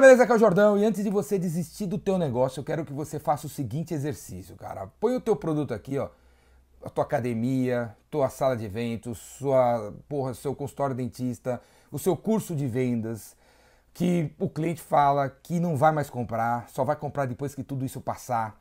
Galera, beleza? Aqui é o Jordão e antes de você desistir do teu negócio, eu quero que você faça o seguinte exercício, cara. Põe o teu produto aqui, ó, a tua academia, tua sala de eventos, sua, porra, seu consultório dentista, o seu curso de vendas, que o cliente fala que não vai mais comprar, só vai comprar depois que tudo isso passar.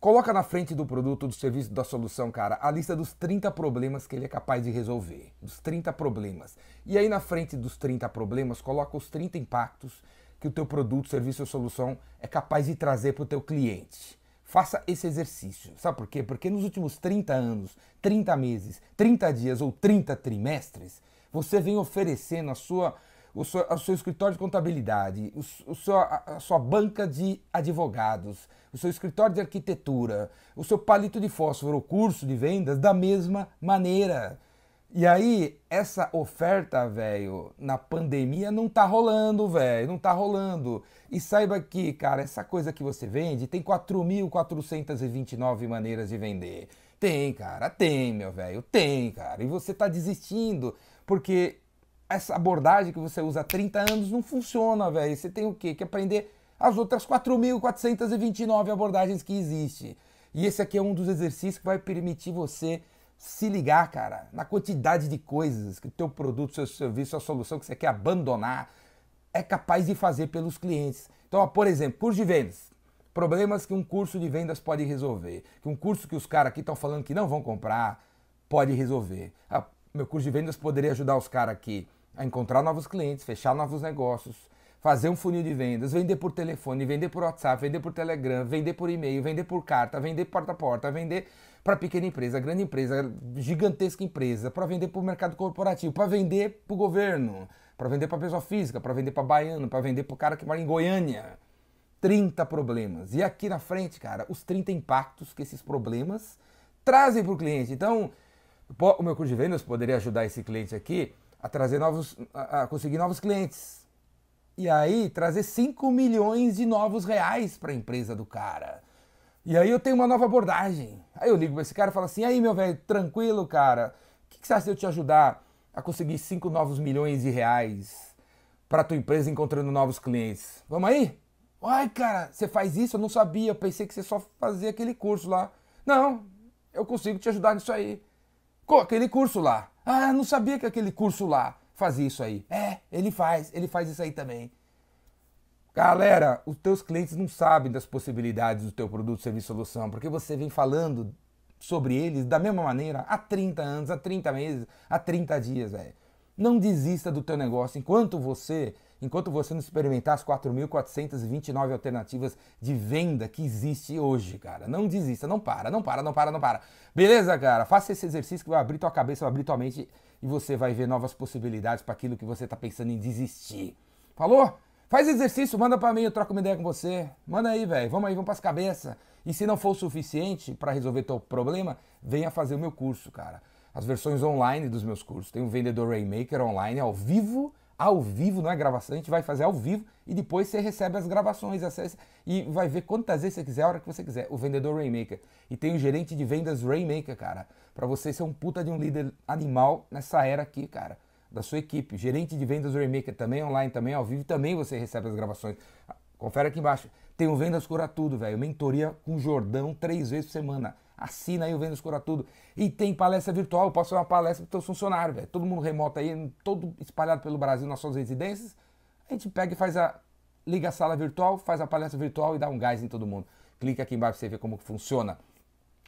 Coloca na frente do produto, do serviço, da solução, cara, a lista dos 30 problemas que ele é capaz de resolver. Dos 30 problemas. E aí na frente dos 30 problemas, coloca os 30 impactos que o teu produto, serviço ou solução é capaz de trazer para o teu cliente. Faça esse exercício. Sabe por quê? Porque nos últimos 30 anos, 30 meses, 30 dias ou 30 trimestres, você vem oferecendo a sua o seu, o seu escritório de contabilidade, o, o seu, a, sua banca de advogados, o seu escritório de arquitetura, o seu palito de fósforo, o curso de vendas da mesma maneira. E aí, essa oferta, velho, na pandemia não tá rolando, velho, não tá rolando. E saiba que, cara, essa coisa que você vende tem 4.429 maneiras de vender. Tem, cara, tem, meu velho, tem, cara. E você tá desistindo porque essa abordagem que você usa há 30 anos não funciona, velho. Você tem o quê? Que aprender as outras 4.429 abordagens que existem. E esse aqui é um dos exercícios que vai permitir você se ligar, cara, na quantidade de coisas que o teu produto, seu serviço, a solução que você quer abandonar é capaz de fazer pelos clientes. Então, ó, por exemplo, curso de vendas. Problemas que um curso de vendas pode resolver. Que um curso que os caras aqui estão falando que não vão comprar pode resolver. Ah, meu curso de vendas poderia ajudar os caras aqui a encontrar novos clientes, fechar novos negócios, fazer um funil de vendas, vender por telefone, vender por WhatsApp, vender por Telegram, vender por e-mail, vender por carta, vender porta a porta, vender para pequena empresa, grande empresa, gigantesca empresa, para vender para o mercado corporativo, para vender para o governo, para vender para pessoa física, para vender para baiano, para vender para o cara que mora em Goiânia. 30 problemas. E aqui na frente, cara, os 30 impactos que esses problemas trazem para o cliente. Então, o meu curso de vendas poderia ajudar esse cliente aqui a trazer novos, a conseguir novos clientes. E aí trazer 5 milhões de novos reais para a empresa do cara. E aí eu tenho uma nova abordagem. Aí eu ligo para esse cara e falo assim: aí meu velho, tranquilo, cara, o que, que você acha de eu te ajudar a conseguir 5 novos milhões de reais para tua empresa encontrando novos clientes? Vamos aí? Ai, cara, você faz isso? Eu não sabia, eu pensei que você só fazia aquele curso lá. Não, eu consigo te ajudar nisso aí. Com aquele curso lá. Ah, não sabia que aquele curso lá fazia isso aí. É, ele faz, ele faz isso aí também. Galera, os teus clientes não sabem das possibilidades do teu produto, serviço, solução, porque você vem falando sobre eles da mesma maneira há 30 anos, há 30 meses, há 30 dias, velho. Não desista do teu negócio enquanto você enquanto você não experimentar as 4.429 alternativas de venda que existe hoje, cara. Não desista, não para, não para, não para, não para. Beleza, cara? Faça esse exercício que vai abrir tua cabeça, vai abrir tua mente e você vai ver novas possibilidades para aquilo que você está pensando em desistir. Falou? Faz exercício, manda para mim, eu troco uma ideia com você. Manda aí, velho. Vamos aí, vamos para as cabeças. E se não for o suficiente para resolver teu problema, venha fazer o meu curso, cara. As versões online dos meus cursos. Tem o Vendedor Rainmaker online ao vivo ao vivo, não é gravação, a gente vai fazer ao vivo e depois você recebe as gravações acessa, e vai ver quantas vezes você quiser, a hora que você quiser. O vendedor Rainmaker. E tem o gerente de vendas Rainmaker, cara, para você ser um puta de um líder animal nessa era aqui, cara, da sua equipe. Gerente de vendas Rainmaker também online, também ao vivo, também você recebe as gravações. Confere aqui embaixo. Tem o Vendas Cura Tudo, velho. Mentoria com Jordão três vezes por semana. Assina aí o Vendas Cura Tudo. E tem palestra virtual. Eu posso fazer uma palestra para os teus velho. Todo mundo remoto aí, todo espalhado pelo Brasil nas suas residências. A gente pega e faz a. Liga a sala virtual, faz a palestra virtual e dá um gás em todo mundo. Clica aqui embaixo para você ver como funciona.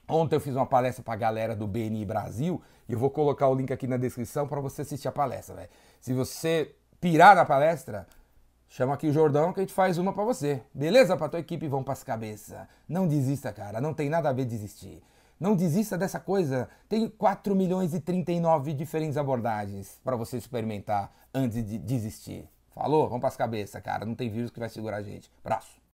Ontem eu fiz uma palestra para a galera do BNI Brasil e eu vou colocar o link aqui na descrição para você assistir a palestra, velho. Se você pirar na palestra, Chama aqui o Jordão que a gente faz uma para você. Beleza? Para tua equipe vão para as cabeças. Não desista, cara. Não tem nada a ver desistir. Não desista dessa coisa. Tem 4 milhões e 39 diferentes abordagens para você experimentar antes de desistir. Falou? Vamos para as cabeças, cara. Não tem vírus que vai segurar a gente. Braço.